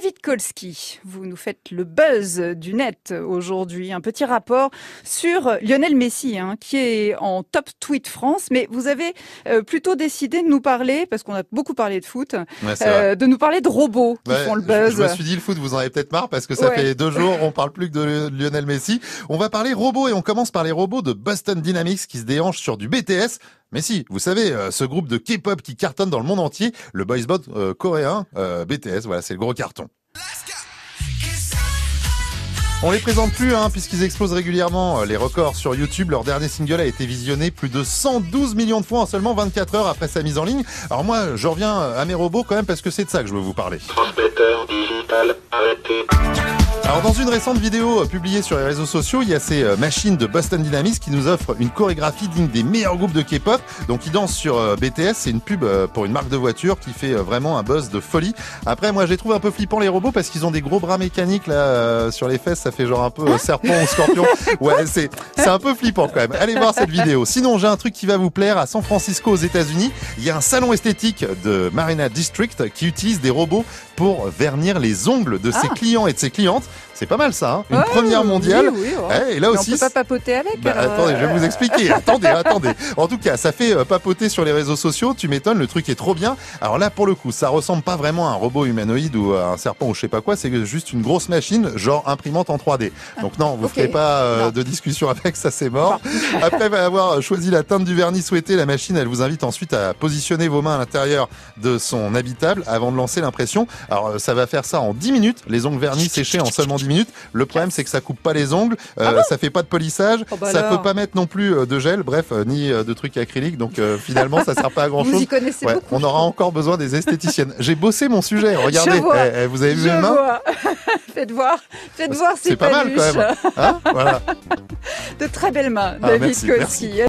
David Kolski, vous nous faites le buzz du net aujourd'hui. Un petit rapport sur Lionel Messi, hein, qui est en top tweet France. Mais vous avez euh, plutôt décidé de nous parler, parce qu'on a beaucoup parlé de foot, euh, de nous parler de robots qui font le buzz. Je, me suis dit le foot, vous en avez peut-être marre parce que ça fait deux jours, on parle plus que de Lionel Messi. On va parler robots et on commence par les robots de Boston Dynamics qui se déhanchent sur du BTS. Mais si, vous savez, euh, ce groupe de K-pop qui cartonne dans le monde entier, le boys band euh, coréen euh, BTS, voilà, c'est le gros carton. On les présente plus, hein, puisqu'ils explosent régulièrement les records sur YouTube. Leur dernier single a été visionné plus de 112 millions de fois en seulement 24 heures après sa mise en ligne. Alors moi, je reviens à mes robots quand même parce que c'est de ça que je veux vous parler. Transmetteur digital arrêté. Alors dans une récente vidéo euh, publiée sur les réseaux sociaux, il y a ces euh, machines de Boston Dynamics qui nous offrent une chorégraphie digne des meilleurs groupes de K-pop. Donc ils dansent sur euh, BTS, c'est une pub pour une marque de voiture qui fait vraiment un buzz de folie. Après moi je les trouve un peu flippants les robots parce qu'ils ont des gros bras mécaniques là sur les fesses, ça fait genre un peu serpent ou scorpion. Ouais, c'est c'est un peu flippant quand même. Allez voir cette vidéo. Sinon, j'ai un truc qui va vous plaire à San Francisco aux États-Unis, il y a un salon esthétique de Marina District qui utilise des robots pour vernir les ongles de ses ah. clients et de ses clientes. C'est pas mal ça, hein une première mondiale. Oui, eh, et là aussi, on peut pas papoter avec. Bah, attendez, je vais vous expliquer. attendez, attendez. En tout cas, ça fait euh, papoter sur les réseaux sociaux. Tu m'étonnes, le truc est trop bien. Alors là, pour le coup, ça ressemble pas vraiment à un robot humanoïde ou à un serpent ou je sais pas quoi. C'est juste une grosse machine, genre imprimante en 3D. Donc non, vous ne ferez pas euh, de discussion avec, ça c'est mort. Après avoir choisi la teinte du vernis souhaité, la machine, elle vous invite ensuite à positionner vos mains à l'intérieur de son habitable avant de lancer l'impression. Alors euh, ça va faire ça en 10 minutes. Les ongles vernis séchés en seulement 10 minutes. Le problème, c'est que ça coupe pas les ongles, euh, ah ça fait pas de polissage, oh bah ça peut pas mettre non plus euh, de gel, bref, euh, ni de trucs acryliques. Donc finalement, ça sert pas à grand chose. on aura encore besoin des esthéticiennes. J'ai bossé mon sujet. Regardez, eh, eh, vous avez vu mes mains Faites voir, faites voir C'est pas mal quand même. Hein, de très belles mains, ah, David